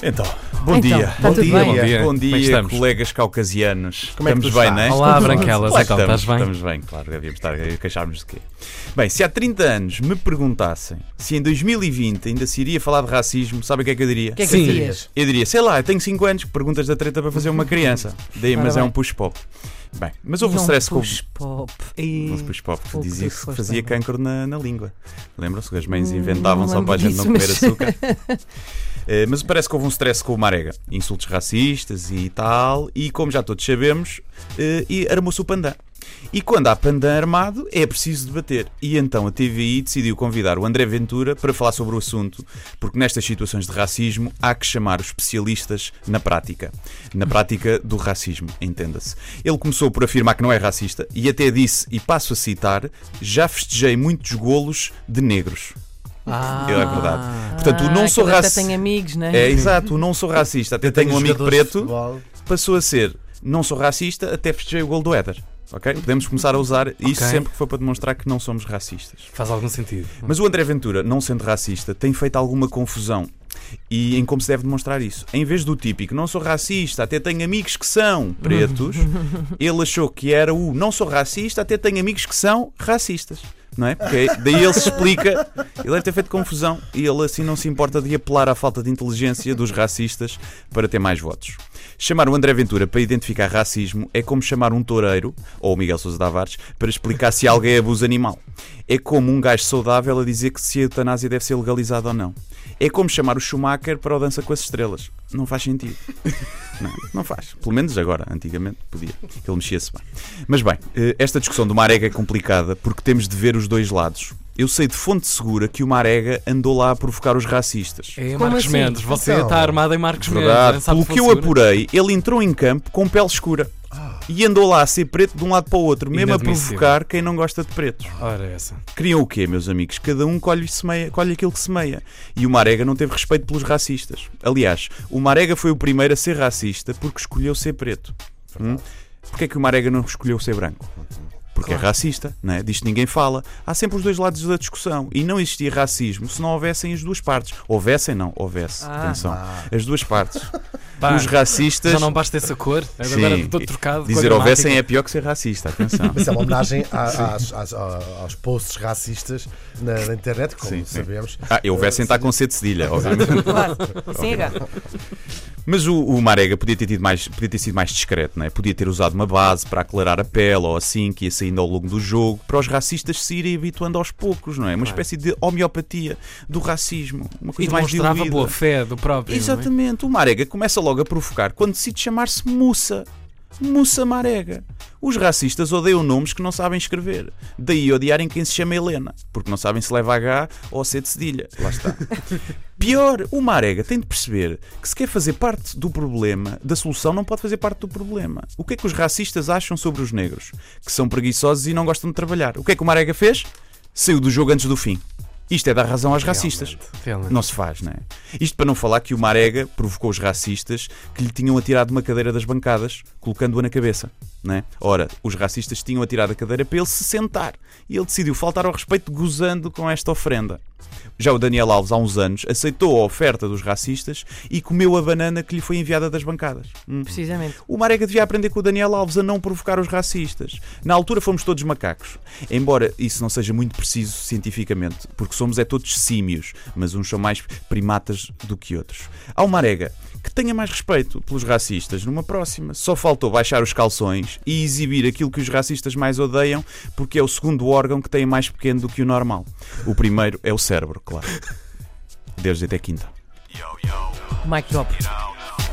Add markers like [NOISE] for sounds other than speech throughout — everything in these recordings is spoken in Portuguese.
Então, bom Então, dia. bom, dia bem? bom dia, Bom dia, é que estamos? colegas caucasianos. Como é que estamos bem, não é? Olá, Branquelas, Claro então, que estamos, estás bem? Estamos bem, claro, devíamos estar a queixarmos de quê? Bem, se há 30 anos me perguntassem se em 2020 ainda se iria falar de racismo, sabe o que é que eu diria? O que é que Sim. dizias? Eu diria, sei lá, eu tenho 5 anos, perguntas da treta para fazer uma criança. Daí, mas é um push-pop. Bem, mas houve um Não stress com push pop. um push-pop que Pouco dizia que fazia cancro na, na língua. Lembram-se que as mães Hum, inventavam não só para a gente não disso, comer mas- açúcar? [LAUGHS] Eh, mas parece que houve um stress com o Marega. Insultos racistas e tal. E como já todos sabemos, eh, e armou-se o pandã. E quando há pandã armado, é preciso debater. E então a TVI decidiu convidar o André Ventura para falar sobre o assunto, porque nestas situações de racismo há que chamar os especialistas na prática. Na prática do racismo, entenda-se. Ele começou por afirmar que não é racista e até disse, e passo a citar, já festejei muitos golos de negros. Ah, É verdade. Portanto, o Ah, não sou que ele até racista. tem amigos, né? É exato, o não sou racista. Até tenho um amigo preto, passou a ser não sou racista, até festejei o gol do Éder. Ok? Podemos começar a usar isso sempre que for para demonstrar que não somos racistas. faz algum sentido. Mas o André Ventura, não sendo racista, tem feito alguma confusão e em como se deve demonstrar isso. Em vez do típico não sou racista, até tenho amigos que são pretos, [LAUGHS] ele achou que era o não sou racista, até tenho amigos que são racistas. Não é? Porque daí ele se explica, ele deve ter feito confusão e ele assim não se importa de apelar à falta de inteligência dos racistas para ter mais votos. Chamar o André Ventura para identificar racismo é como chamar um toureiro, ou o Miguel Sousa Tavares, para explicar se alguém abusa animal. É como um gajo saudável a dizer que se a eutanásia deve ser legalizada ou não. É como chamar o Schumacher para o Dança com as Estrelas. Não faz sentido. [LAUGHS] Não, não faz. Pelo menos agora. Antigamente podia. Ele mexia-se bem. Mas bem, eh, esta discussão do Marega é complicada porque temos de ver os dois lados. Eu sei de fonte segura que o Marega andou lá a provocar os racistas. É Como Marcos assim? Mendes, você Então, está armado em Marcos Verdade. Mendes. sabe Pelo que eu apurei, ele entrou em campo com pele escura. E andou lá a ser preto de um lado para o outro, mesmo a Inadmissível. provocar quem não gosta de pretos. Ora, essa. Queriam o quê, meus amigos? Cada um colhe, semeia, colhe aquilo que semeia. E o Marega não teve respeito pelos racistas. Aliás, o Marega foi o primeiro a ser racista porque escolheu ser preto. Hum? Porquê é que o Marega não escolheu ser branco? Porque é racista, não é? Disto ninguém fala. Há sempre os dois lados da discussão. E não existia racismo se não houvessem as duas partes. Houvessem, não, houvesse. Ah. Atenção. As duas partes. [LAUGHS] Pá, Os racistas. já não basta essa cor. Agora Sim, estou trocado. Dizer houvessem é pior que ser racista. Atenção. [LAUGHS] Mas é uma homenagem [LAUGHS] a- às- às- aos posts racistas na, na internet, como Sim, sim. sabemos. Ah, e houvessem está com C de cedilha, obviamente. Claro. Siga. Mas o, o Marega podia ter, tido mais, podia ter sido mais discreto, não é? Podia ter usado uma base para aclarar a pele ou assim, que ia saindo ao longo do jogo, para os racistas se irem habituando aos poucos, não é? Uma espécie de homeopatia do racismo. Uma E coisa mais demonstrava diluída. boa fé do próprio. é? Exatamente. O Marega começa logo a provocar quando decide chamar-se Mussa. Mussa Marega. Os racistas odeiam nomes que não sabem escrever. Daí odiarem quem se chama Helena, porque não sabem se leva H ou C de cedilha. Lá está. [LAUGHS] Pior, o Marega tem de perceber que se quer fazer parte do problema, da solução não pode fazer parte do problema. O que é que os racistas acham sobre os negros? Que são preguiçosos e não gostam de trabalhar. O que é que o Marega fez? Saiu do jogo antes do fim. Isto é dar razão aos racistas. Realmente, realmente. Não se faz, não é? Isto para não falar que o Marega provocou os racistas que lhe tinham atirado uma cadeira das bancadas, colocando-a na cabeça. Não é? Ora, os racistas tinham atirado a cadeira para ele se sentar e ele decidiu faltar ao respeito gozando com esta ofrenda. Já o Daniel Alves, há uns anos, aceitou a oferta dos racistas e comeu a banana que lhe foi enviada das bancadas. Hum. Precisamente. O Marega devia aprender com o Daniel Alves a não provocar os racistas. Na altura fomos todos macacos. Embora isso não seja muito preciso cientificamente, porque somos é todos símios, mas uns são mais primatas do que outros. Há o Marega que tenha mais respeito pelos racistas numa próxima. Só faltou baixar os calções e exibir aquilo que os racistas mais odeiam, porque é o segundo órgão que tem mais pequeno do que o normal. O primeiro é o cérebro, claro. Desde até quinta. Mike Drop.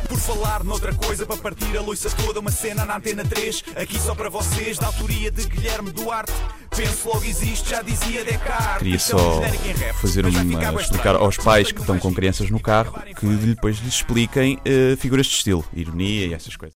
Por falar noutra coisa, para partir a loiça toda, uma cena na antena 3, aqui só para vocês, da autoria de Guilherme Duarte. Penso logo existe, já dizia Descartes. Queria só rap, fazer uma, explicar aos pais que estão com crianças no carro que depois lhes expliquem eh, figuras de estilo, ironia e essas coisas.